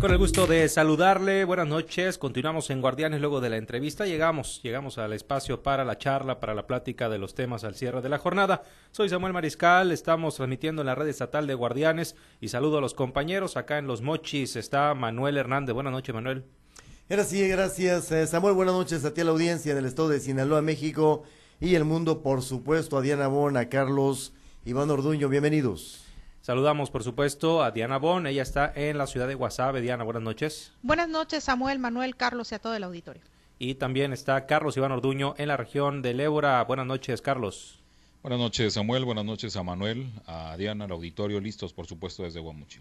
Con el gusto de saludarle, buenas noches. Continuamos en Guardianes luego de la entrevista. Llegamos, llegamos al espacio para la charla, para la plática de los temas al cierre de la jornada. Soy Samuel Mariscal, estamos transmitiendo en la red estatal de Guardianes y saludo a los compañeros. Acá en Los Mochis está Manuel Hernández. Buenas noches, Manuel. Gracias, gracias eh, Samuel. Buenas noches a ti a la audiencia del estado de Sinaloa, México y el mundo, por supuesto, a Diana Bon, a Carlos Iván Orduño. Bienvenidos. Saludamos, por supuesto, a Diana Bon. Ella está en la ciudad de Guasave. Diana, buenas noches. Buenas noches, Samuel, Manuel, Carlos y a todo el auditorio. Y también está Carlos Iván Orduño en la región de Ébora. Buenas noches, Carlos. Buenas noches, Samuel. Buenas noches a Manuel, a Diana, al auditorio. Listos, por supuesto, desde Guamuchil.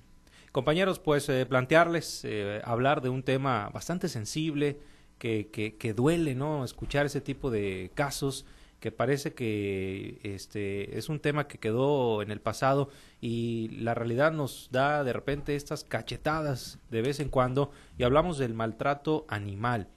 Compañeros, pues eh, plantearles, eh, hablar de un tema bastante sensible, que, que, que duele, ¿no? Escuchar ese tipo de casos que parece que este es un tema que quedó en el pasado y la realidad nos da de repente estas cachetadas de vez en cuando y hablamos del maltrato animal.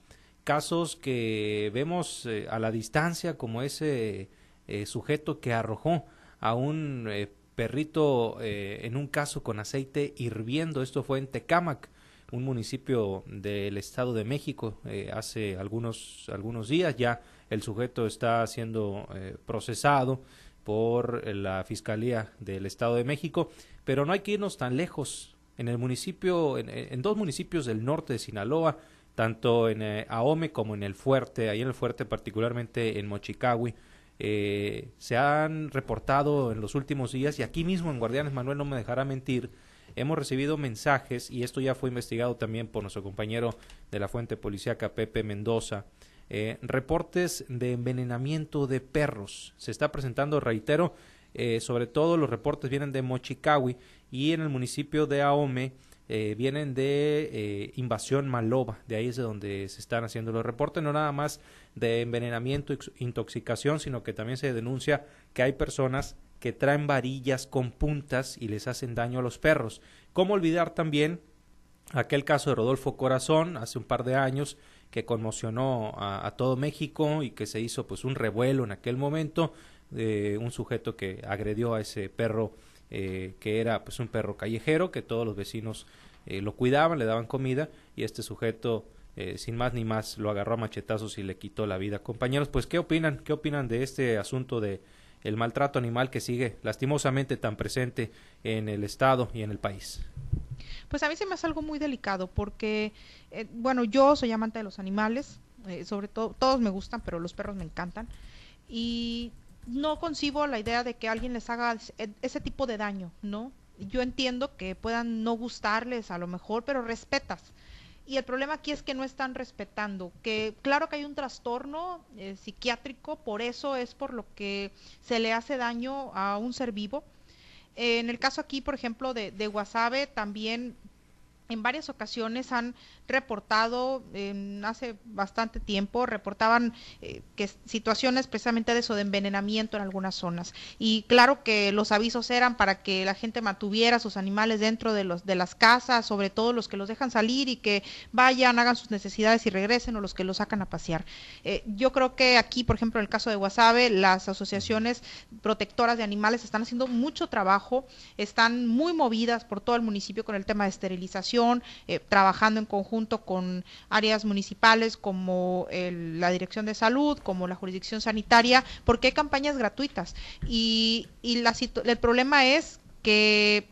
Casos que vemos eh, a la distancia como ese eh, sujeto que arrojó a un eh, perrito en un caso con aceite hirviendo. Esto fue en Tecámac un municipio del estado de México hace algunos algunos días ya el sujeto está siendo eh, procesado por la Fiscalía del Estado de México, pero no hay que irnos tan lejos. En el municipio, en, dos municipios del norte de Sinaloa, tanto en eh, Ahome como en el Fuerte, ahí en el Fuerte particularmente en Mochicawi, eh, se han reportado en los últimos días y aquí mismo en Guardianes Manuel no me dejará mentir, hemos recibido mensajes y esto ya fue investigado también por nuestro compañero de la fuente policíaca Pepe Mendoza, eh, reportes de envenenamiento de perros. Se está presentando, reitero, eh, sobre todo los reportes vienen de Mochicawi y en el municipio de Ahome eh, vienen de invasión maloba. De ahí es de donde se están haciendo los reportes, no nada más de envenenamiento, intoxicación, sino que también se denuncia que hay personas que traen varillas con puntas y les hacen daño a los perros. ¿Cómo olvidar también aquel caso de Rodolfo Corazón hace un par de años que conmocionó a, todo México y que se hizo pues un revuelo en aquel momento de un sujeto que agredió a ese perro eh, que era pues un perro callejero que todos los vecinos eh, lo cuidaban le daban comida y este sujeto eh, sin más ni más lo agarró a machetazos y le quitó la vida compañeros pues qué opinan qué opinan de este asunto de el maltrato animal que sigue lastimosamente tan presente en el estado y en el país pues a mí se me hace algo muy delicado porque, eh, bueno, yo soy amante de los animales, eh, sobre todo, todos me gustan, pero los perros me encantan. Y no concibo la idea de que alguien les haga ese tipo de daño, ¿no? Yo entiendo que puedan no gustarles a lo mejor, pero respetas. Y el problema aquí es que no están respetando, que claro que hay un trastorno eh, psiquiátrico, por eso es por lo que se le hace daño a un ser vivo, en el caso aquí, por ejemplo, de, de Guasave, también en varias ocasiones han reportado hace bastante tiempo, reportaban eh, que situaciones precisamente de eso, de envenenamiento en algunas zonas. Y claro que los avisos eran para que la gente mantuviera sus animales dentro de, los, de las casas, sobre todo los que los dejan salir y que vayan, hagan sus necesidades y regresen o los que los sacan a pasear. Eh, yo creo que aquí, por ejemplo, en el caso de Guasave, las asociaciones protectoras de animales están haciendo mucho trabajo, están muy movidas por todo el municipio con el tema de esterilización, eh, trabajando en conjunto con áreas municipales como la Dirección de Salud, como la jurisdicción sanitaria, porque hay campañas gratuitas. Y, y la, el problema es que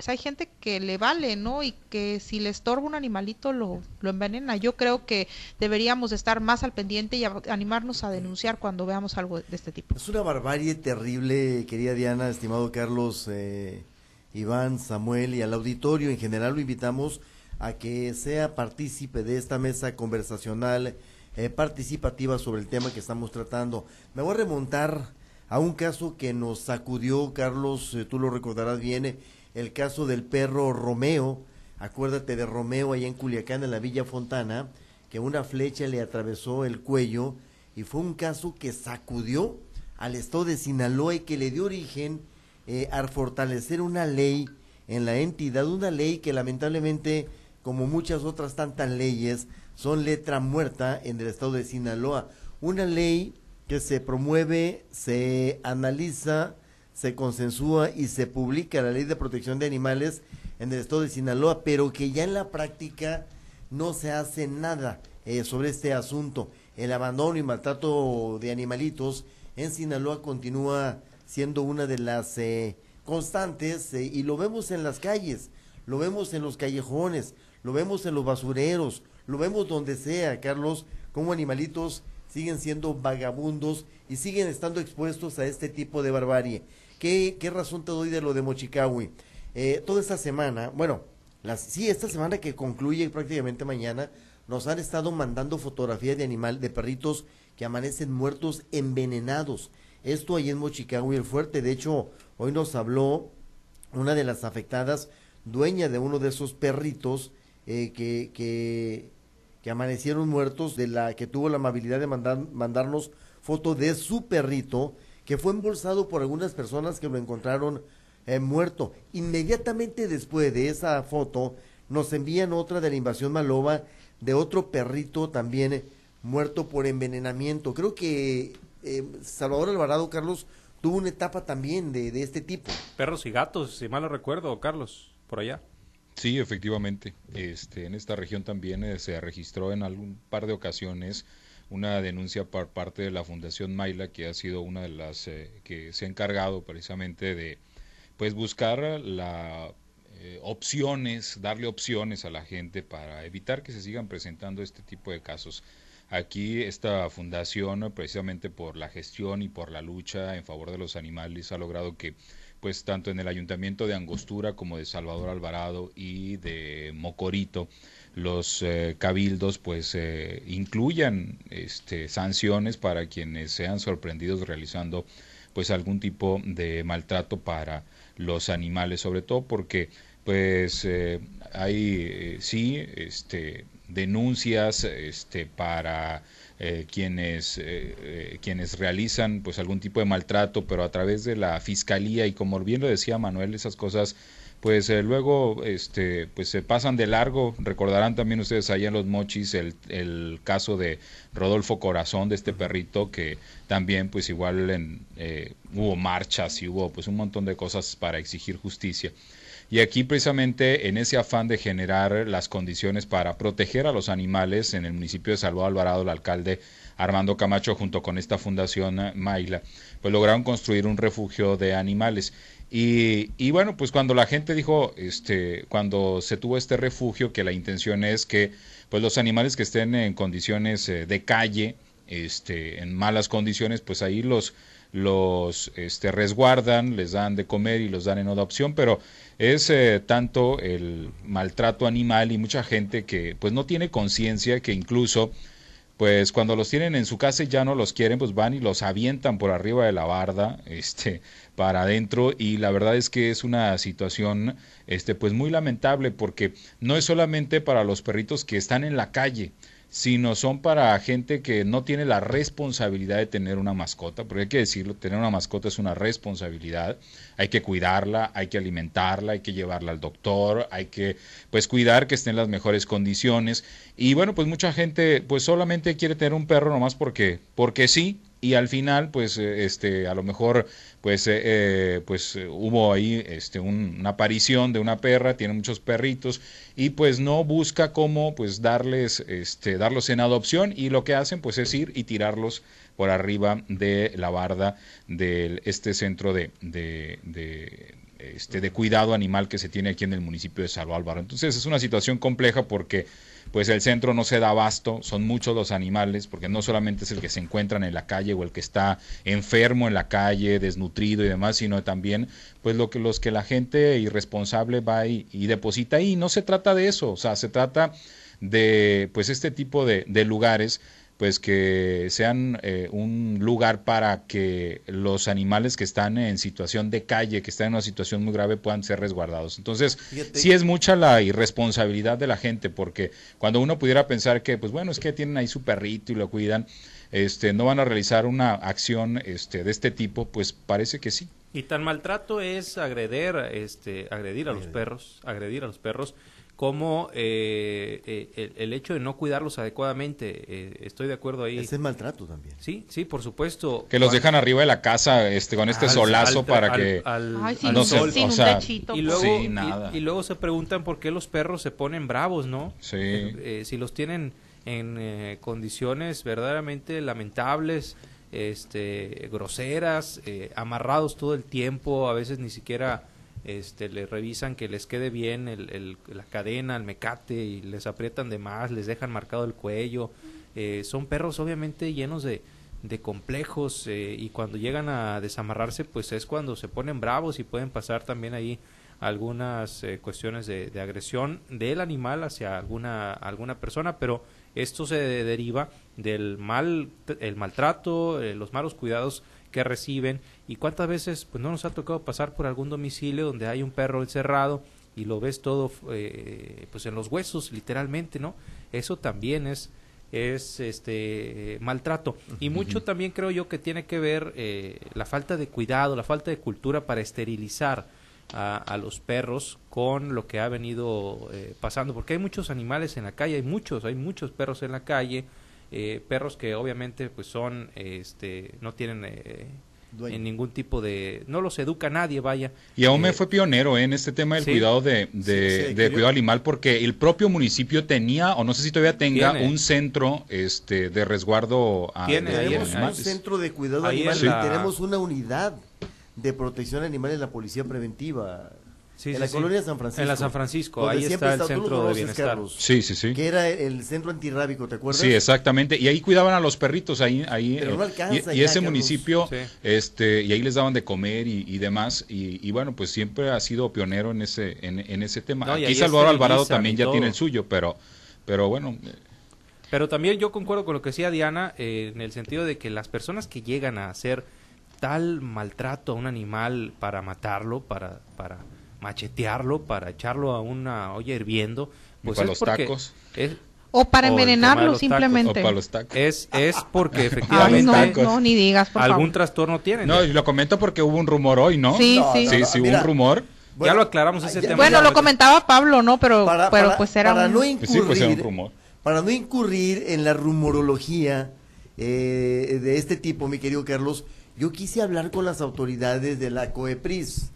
pues hay gente que le vale, ¿no? Y que si le estorba un animalito lo, lo envenena. Yo creo que deberíamos estar más al pendiente y animarnos a denunciar cuando veamos algo de este tipo. Es una barbarie terrible, querida Diana, estimado Carlos, eh, Iván, Samuel y al auditorio en general lo invitamos a que sea partícipe de esta mesa conversacional eh, participativa sobre el tema que estamos tratando. Me voy a remontar a un caso que nos sacudió, Carlos, eh, tú lo recordarás bien, el caso del perro Romeo. Acuérdate de Romeo allá en Culiacán, en la Villa Fontana, que una flecha le atravesó el cuello y fue un caso que sacudió al estado de Sinaloa y que le dio origen eh, fortalecer una ley en la entidad, una ley que lamentablemente como muchas otras tantas leyes, son letra muerta en el estado de Sinaloa. Una ley que se promueve, se analiza, se consensúa y se publica la ley de protección de animales en el estado de Sinaloa, pero que ya en la práctica no se hace nada eh, sobre este asunto. El abandono y maltrato de animalitos en Sinaloa continúa siendo una de las eh, constantes eh, y lo vemos en las calles, lo vemos en los callejones, lo vemos en los basureros, lo vemos donde sea, Carlos, como animalitos siguen siendo vagabundos y siguen estando expuestos a este tipo de barbarie. ¿Qué, qué razón te doy de lo de Mochicawi? Eh, toda esta semana, bueno, las, sí, esta semana que concluye prácticamente mañana, nos han estado mandando fotografías de animal, de perritos que amanecen muertos envenenados. Esto ahí en Mochicawi el fuerte. De hecho, hoy nos habló una de las afectadas, dueña de uno de esos perritos eh, que, que, que, amanecieron muertos, de la que tuvo la amabilidad de mandar, mandarnos foto de su perrito, que fue embolsado por algunas personas que lo encontraron eh, muerto. Inmediatamente después de esa foto, nos envían otra de la invasión Maloba, de otro perrito también eh, muerto por envenenamiento. Creo que eh, Salvador Alvarado, Carlos, tuvo una etapa también de, de este tipo. Perros y gatos, si mal no recuerdo, Carlos, por allá. Sí, efectivamente. Este, en esta región también eh, se registró en algún par de ocasiones una denuncia por parte de la Fundación Maila, que ha sido una de las eh, que se ha encargado precisamente de pues buscar la eh, opciones, darle opciones a la gente para evitar que se sigan presentando este tipo de casos. Aquí esta fundación, precisamente por la gestión y por la lucha en favor de los animales, ha logrado que pues tanto en el ayuntamiento de Angostura como de Salvador Alvarado y de Mocorito los eh, cabildos pues eh, incluyan este, sanciones para quienes sean sorprendidos realizando pues algún tipo de maltrato para los animales sobre todo porque pues eh, hay eh, sí este denuncias este para eh, quienes eh, quienes realizan pues algún tipo de maltrato pero a través de la fiscalía y como bien lo decía Manuel esas cosas pues eh, luego este pues se pasan de largo. Recordarán también ustedes allá en los mochis el, el caso de Rodolfo Corazón de este perrito que también pues igual en, eh, hubo marchas y hubo pues un montón de cosas para exigir justicia y aquí precisamente en ese afán de generar las condiciones para proteger a los animales en el municipio de Salvador Alvarado, el alcalde Armando Camacho junto con esta fundación Maila, pues lograron construir un refugio de animales. Y, y, bueno, pues cuando la gente dijo, este, cuando se tuvo este refugio, que la intención es que pues los animales que estén en condiciones eh, de calle, este, en malas condiciones, pues ahí los, los este, resguardan, les dan de comer y los dan en adopción, pero es eh, tanto el maltrato animal y mucha gente que pues no tiene conciencia que incluso pues cuando los tienen en su casa y ya no los quieren, pues van y los avientan por arriba de la barda, este, para adentro y la verdad es que es una situación este pues muy lamentable porque no es solamente para los perritos que están en la calle, sino son para gente que no tiene la responsabilidad de tener una mascota, porque hay que decirlo, tener una mascota es una responsabilidad, hay que cuidarla, hay que alimentarla, hay que llevarla al doctor, hay que pues cuidar que esté en las mejores condiciones. Y bueno, pues mucha gente pues solamente quiere tener un perro nomás porque porque sí, y al final pues este a lo mejor pues eh, eh, pues eh, hubo ahí este un, una aparición de una perra tiene muchos perritos y pues no busca cómo pues darles este darlos en adopción y lo que hacen pues es ir y tirarlos por arriba de la barda de este centro de, de, este de cuidado animal que se tiene aquí en el municipio de Salvador. Álvaro entonces es una situación compleja porque pues el centro no se da abasto, son muchos los animales, porque no solamente es el que se encuentran en la calle o el que está enfermo en la calle, desnutrido y demás, sino también pues lo que los que la gente irresponsable va y, deposita ahí. No se trata de eso, o sea, se trata de pues este tipo de lugares pues que sean eh, un lugar para que los animales que están en situación de calle, que están en una situación muy grave, puedan ser resguardados. Entonces, Fíjate. sí es mucha la irresponsabilidad de la gente, porque cuando uno pudiera pensar que, pues bueno, es que tienen ahí su perrito y lo cuidan, este, no van a realizar una acción este, de este tipo, pues parece que sí. Y tan maltrato es agredir, este, agredir a los perros, agredir a los perros como eh, eh, el, el, hecho de no cuidarlos adecuadamente. Eh, estoy de acuerdo ahí. Ese es maltrato también. Sí, sí, por supuesto. Que los dejan arriba de la casa este con este solazo para que no se, o sea, y luego y, y, luego se preguntan por qué los perros se ponen bravos, ¿no? Sí. si los tienen en condiciones verdaderamente lamentables, este groseras, amarrados todo el tiempo, a veces ni siquiera este, le revisan que les quede bien el, la cadena, el mecate y les aprietan de más, les dejan marcado el cuello. Eh, son perros obviamente llenos de, complejos eh, y cuando llegan a desamarrarse pues es cuando se ponen bravos y pueden pasar también ahí algunas eh, cuestiones de, de, agresión del animal hacia alguna, alguna persona, pero esto se deriva del mal, el maltrato, los malos cuidados que reciben. Y cuántas veces pues no nos ha tocado pasar por algún domicilio donde hay un perro encerrado y lo ves todo eh, pues en los huesos literalmente no eso también es es este maltrato. Y mucho también creo yo que tiene que ver eh, la falta de cuidado la falta de cultura para esterilizar a, a los perros con lo que ha venido eh, pasando. Porque hay muchos animales en la calle hay muchos hay muchos perros en la calle eh, perros que obviamente pues son este no tienen eh, en ningún tipo de no los educa nadie vaya. Y aún me eh, fue pionero en este tema del cuidado de, de, cuidado animal porque el propio municipio tenía o no sé si todavía tenga un centro este de resguardo a tenemos un centro de cuidado animal y tenemos una unidad de protección animal en la policía preventiva en la colonia San Francisco. En la San Francisco, ahí está el centro de bienestar. sí, sí, sí. Que era el centro antirrábico, ¿te acuerdas? Sí, exactamente. Y ahí cuidaban a los perritos, ahí, ahí. Pero no alcanza, y, ese municipio, este, y ahí les daban de comer y, demás. Y, bueno, pues siempre ha sido pionero en ese, en, ese tema. Aquí Salvador Alvarado también ya tiene el suyo, pero, pero bueno. Eh. Pero también yo concuerdo con lo que decía Diana, eh, en el sentido de que las personas que llegan a hacer tal maltrato a un animal para matarlo, para, para machetearlo, para echarlo a una olla hirviendo, pues para los tacos. o para envenenarlo simplemente. Es, es porque efectivamente no, ni digas, algún trastorno tiene. No, y lo comento porque hubo un rumor hoy, ¿no? Sí, sí. Sí, sí, hubo un rumor. ya lo aclaramos ese tema. Bueno, lo comentaba Pablo, ¿no? Pero, pero pues era para No incurrir, pues un rumor. Para no incurrir en la rumorología eh, de este tipo, mi querido Carlos, yo quise hablar con las autoridades de la COEPRIS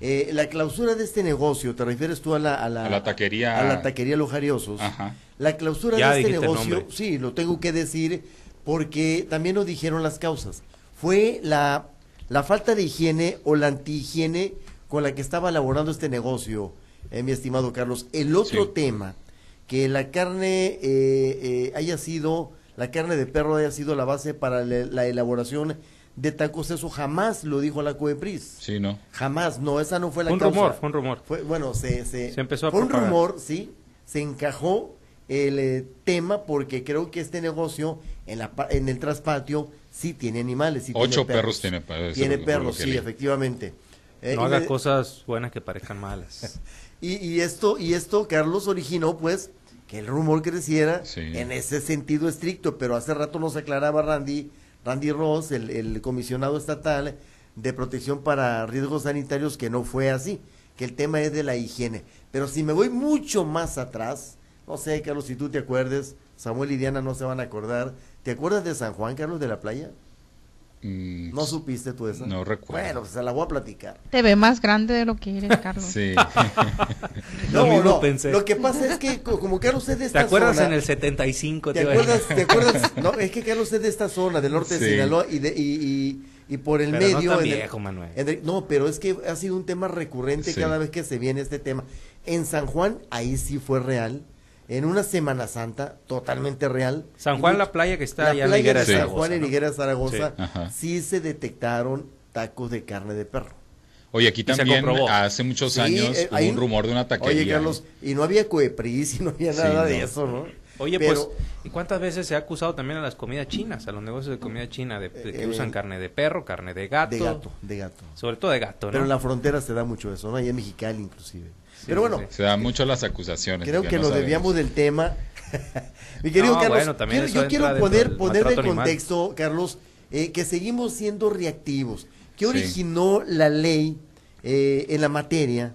eh, la clausura de este negocio, ¿te refieres tú a la, a la, taquería? A la taquería Los Jariosos. La clausura de este negocio, sí, lo tengo que decir porque también nos dijeron las causas. Fue la, la falta de higiene o la antihigiene con la que estaba elaborando este negocio, eh, mi estimado Carlos. El otro tema, que la carne eh, haya sido, la carne de perro haya sido la base para la elaboración de tacos, eso jamás lo dijo la COEPRIS. Sí, ¿no? Jamás, no, esa no fue la fue un rumor, fue un rumor. Fue, bueno, se, se, empezó a Fue un rumor, sí, se encajó el eh, tema porque creo que este negocio en, la, en el traspatio sí tiene animales. Sí Ocho tiene perros. tiene perros. Tiene perros, sí, efectivamente. Eh, no haga cosas buenas que parezcan malas. y, y, esto, y esto, Carlos, originó pues que el rumor creciera en ese sentido estricto, pero hace rato nos aclaraba Randy Randy Ross, el, comisionado estatal de protección para riesgos sanitarios, que no fue así, que el tema es de la higiene. Pero si me voy mucho más atrás, no sé, Carlos, si tú te acuerdes, Samuel y Diana no se van a acordar. ¿Te acuerdas de San Juan, Carlos, de la playa? Mm, ¿No supiste tú eso? No recuerdo. Bueno, pues se la voy a platicar. Te ve más grande de lo que eres, Carlos. sí. no, lo no, pensé. Lo que pasa es que como Carlos es de esta zona... ¿Te acuerdas zona, en el 75? ¿Te, acuerdas? ¿Te acuerdas? No, es que Carlos es de esta zona, del norte de Sinaloa y, de, y, y, por el pero medio... No, viejo, Manuel. no, pero es que ha sido un tema recurrente cada vez que se viene este tema. En San Juan, ahí sí fue real en una Semana Santa totalmente real. San Juan, la playa que está allá en Higuera de San Juan, en Higuera Zaragoza, sí. se detectaron tacos de carne de perro. Oye, aquí también hace muchos años eh, hubo un rumor de una taquería. Oye, Carlos, y no había coepris y no había nada de eso, ¿no? Oye, pues, ¿y cuántas veces se ha acusado también a las comidas chinas, a los negocios de comida china, de, que eh, usan carne de perro, carne de gato? De gato, de gato. Sobre todo de gato, ¿no? Pero en la frontera se da mucho eso, ¿no? Ahí en Mexicali, inclusive. Pero bueno. Se dan mucho las acusaciones. Creo que, nos debíamos del tema. Mi querido Carlos, yo quiero poner, poner de contexto, Carlos, eh, que seguimos siendo reactivos. ¿Qué originó la ley eh, en la materia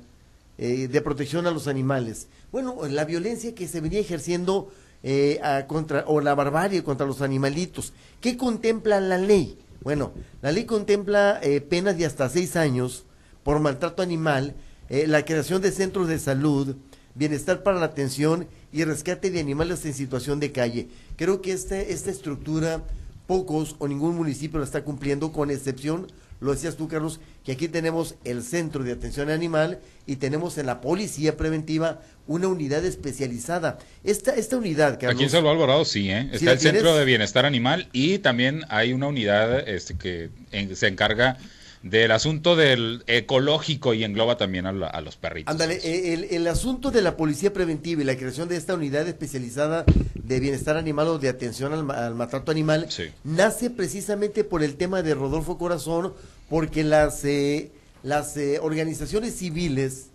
eh, de protección a los animales? bueno, la violencia que se venía ejerciendo eh, contra, o la barbarie contra los animalitos. ¿Qué contempla la ley? Bueno, la ley contempla eh, penas de hasta seis años por maltrato animal, eh, la creación de centros de salud, bienestar para la atención y rescate de animales en situación de calle. Creo que este, esta estructura pocos o ningún municipio la está cumpliendo, con excepción, lo decías tú, Carlos, que aquí tenemos el Centro de Atención Animal y tenemos en la Policía Preventiva una unidad especializada. Esta, esta unidad, Carlos... Aquí en Salvador Alvarado sí, ¿eh? está el Centro de Bienestar Animal y también hay una unidad este, que se encarga del asunto del ecológico y engloba también a, los perritos. Ándale, eh, el, asunto de la policía preventiva y la creación de esta unidad especializada de bienestar animal o de atención al, maltrato animal nace precisamente por el tema de Rodolfo Corazón, porque las, eh, las eh, organizaciones civiles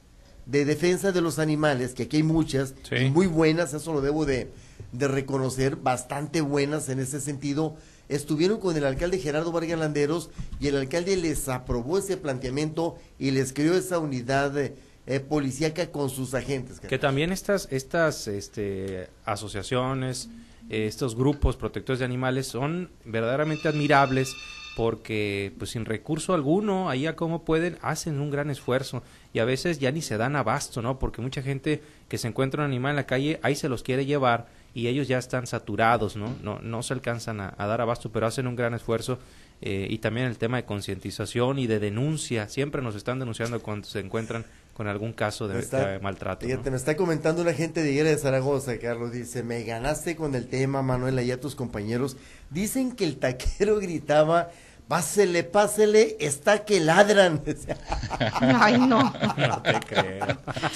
de defensa de los animales, que aquí hay muchas, muy buenas, eso lo debo de, de reconocer, bastante buenas en ese sentido, estuvieron con el alcalde Gerardo Vargas Landeros y el alcalde les aprobó ese planteamiento y les creó esa unidad eh, policíaca con sus agentes. Que también estas, estas este, asociaciones, estos grupos protectores de animales son verdaderamente admirables porque pues sin recurso alguno, ahí a como pueden, hacen un gran esfuerzo y a veces ya ni se dan abasto, ¿no? Porque mucha gente que se encuentra un animal en la calle, ahí se los quiere llevar y ellos ya están saturados, ¿no? No, no se alcanzan a, dar abasto, pero hacen un gran esfuerzo eh, y también el tema de concientización y de denuncia, siempre nos están denunciando cuando se encuentran con algún caso de, maltrato. Fíjate, me está comentando una gente de Higuera de Zaragoza, Carlos, dice, me ganaste con el tema, Manuela, y a tus compañeros. Dicen que el taquero gritaba Pásele, pásele, está que ladran. Ay, no. No te creo.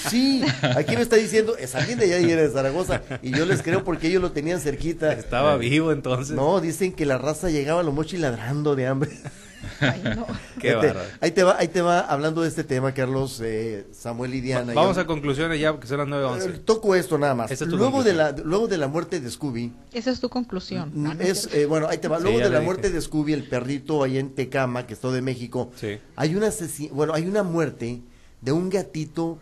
Sí, aquí me está diciendo, es alguien de allá de Zaragoza, y yo les creo porque ellos lo tenían cerquita. Estaba vivo entonces. No, dicen que la raza llegaba a lo mochi ladrando de hambre. Qué ahí, te, va, ahí te va hablando de este tema, Carlos, eh, Samuel y Diana. vamos a conclusiones ya, porque son las 9.11. Eh, toco esto nada más. luego, de la, luego de la muerte de Scooby. Esa es tu conclusión. Mm, ah, es, eh, bueno, ahí te va. luego de la muerte de Scooby, el perrito ahí en Tecama, que está de México, hay, una bueno, hay una muerte de un gatito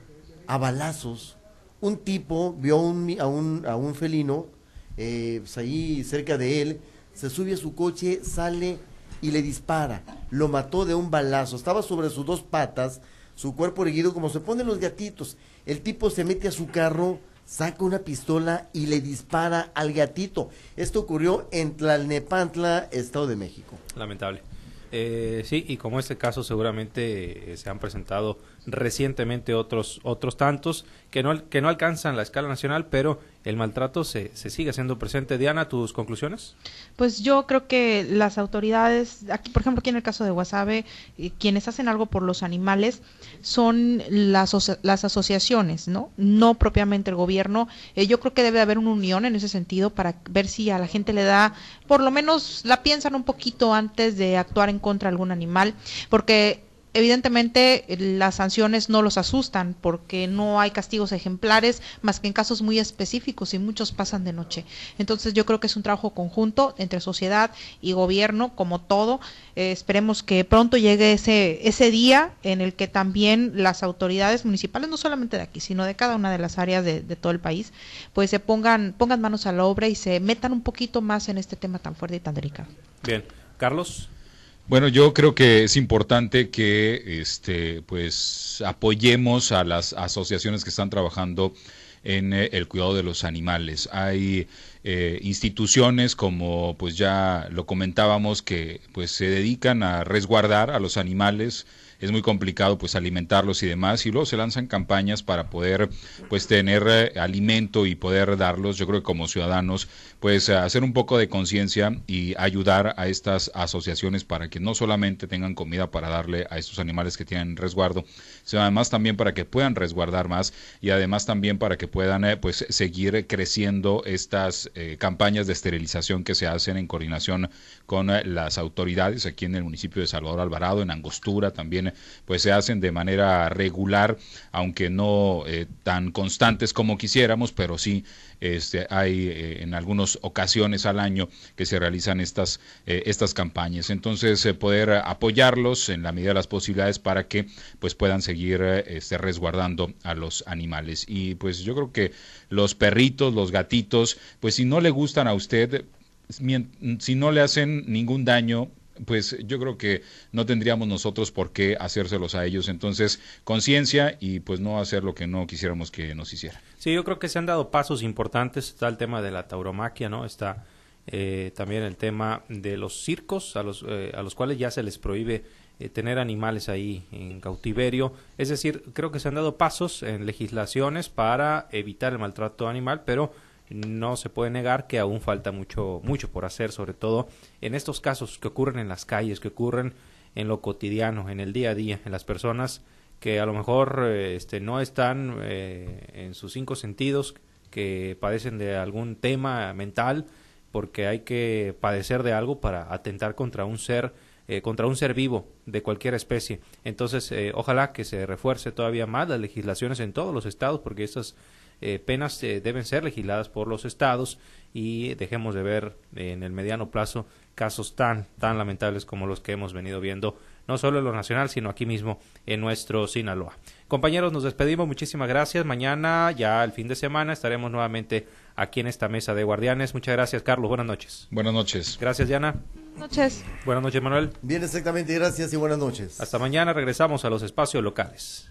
a balazos. Un tipo vio un, a, un, a un felino pues ahí cerca de él, se sube a su coche, sale y le dispara. Lo mató de un balazo. Estaba sobre sus dos patas, su cuerpo erguido como se ponen los gatitos. El tipo se mete a su carro, saca una pistola y le dispara al gatito. Esto ocurrió en Tlalnepantla, Estado de México. Lamentable. Eh, sí, y como este caso seguramente eh, se han presentado recientemente otros otros tantos que no que no alcanzan la escala nacional, pero el maltrato se, se sigue haciendo presente. Diana, ¿tus conclusiones? Pues yo creo que las autoridades, aquí por ejemplo aquí en el caso de Guasave, eh, quienes hacen algo por los animales son las, las asociaciones, ¿no? No propiamente el gobierno. Eh, yo creo que debe haber una unión en ese sentido para ver si a la gente le da, por lo menos la piensan un poquito antes de actuar en contra de algún animal, porque Evidentemente las sanciones no los asustan porque no hay castigos ejemplares más que en casos muy específicos y muchos pasan de noche. Entonces yo creo que es un trabajo conjunto entre sociedad y gobierno como todo. Eh, esperemos que pronto llegue ese, ese día en el que también las autoridades municipales, no solamente de aquí, sino de cada una de las áreas de, de todo el país, pues se pongan, pongan manos a la obra y se metan un poquito más en este tema tan fuerte y tan delicado. Bien. Carlos. Bueno, yo creo que es importante que este, pues, apoyemos a las asociaciones que están trabajando en eh, el cuidado de los animales. Hay eh, instituciones como pues ya lo comentábamos que pues se dedican a resguardar a los animales es muy complicado pues alimentarlos y demás y luego se lanzan campañas para poder pues tener eh, alimento y poder darlos yo creo que como ciudadanos pues hacer un poco de conciencia y ayudar a estas asociaciones para que no solamente tengan comida para darle a estos animales que tienen resguardo sino además también para que puedan resguardar más y además también para que puedan eh, pues seguir creciendo estas eh, campañas de esterilización que se hacen en coordinación con las autoridades aquí en el municipio de Salvador Alvarado en Angostura también pues se hacen de manera regular, aunque no eh, tan constantes como quisiéramos, pero sí este, hay eh, en algunas ocasiones al año que se realizan estas, eh, estas campañas. Entonces, poder apoyarlos en la medida de las posibilidades para que pues puedan seguir este, resguardando a los animales. Y pues yo creo que los perritos, los gatitos, pues si no le gustan a usted, si no le hacen ningún daño, pues yo creo que no tendríamos nosotros por qué hacérselos a ellos. Entonces, conciencia y pues no hacer lo que no quisiéramos que nos hicieran. Sí, yo creo que se han dado pasos importantes. Está el tema de la tauromaquia, ¿no? Está eh, también el tema de los circos, a los, eh, a los cuales ya se les prohíbe eh, tener animales ahí en cautiverio. Es decir, creo que se han dado pasos en legislaciones para evitar el maltrato animal, pero no se puede negar que aún falta mucho, mucho por hacer, sobre todo en estos casos que ocurren en las calles, que ocurren en lo cotidiano, en el día a día, en las personas que a lo mejor eh, este, no están eh, en sus cinco sentidos, que padecen de algún tema mental, porque hay que padecer de algo para atentar contra un ser, eh, contra un ser vivo de cualquier especie. Entonces, ojalá que se refuerce todavía más las legislaciones en todos los estados, porque estas eh, penas eh, deben ser legisladas por los estados y dejemos de ver en el mediano plazo casos tan tan lamentables como los que hemos venido viendo no solo en lo nacional sino aquí mismo en nuestro Sinaloa. Compañeros, nos despedimos, muchísimas gracias. Mañana ya el fin de semana estaremos nuevamente aquí en esta mesa de guardianes. Muchas gracias, Carlos. Buenas noches. Buenas noches. Gracias, Diana. Buenas noches. Buenas noches, Manuel. Bien, exactamente. Gracias y buenas noches. Hasta mañana regresamos a los espacios locales.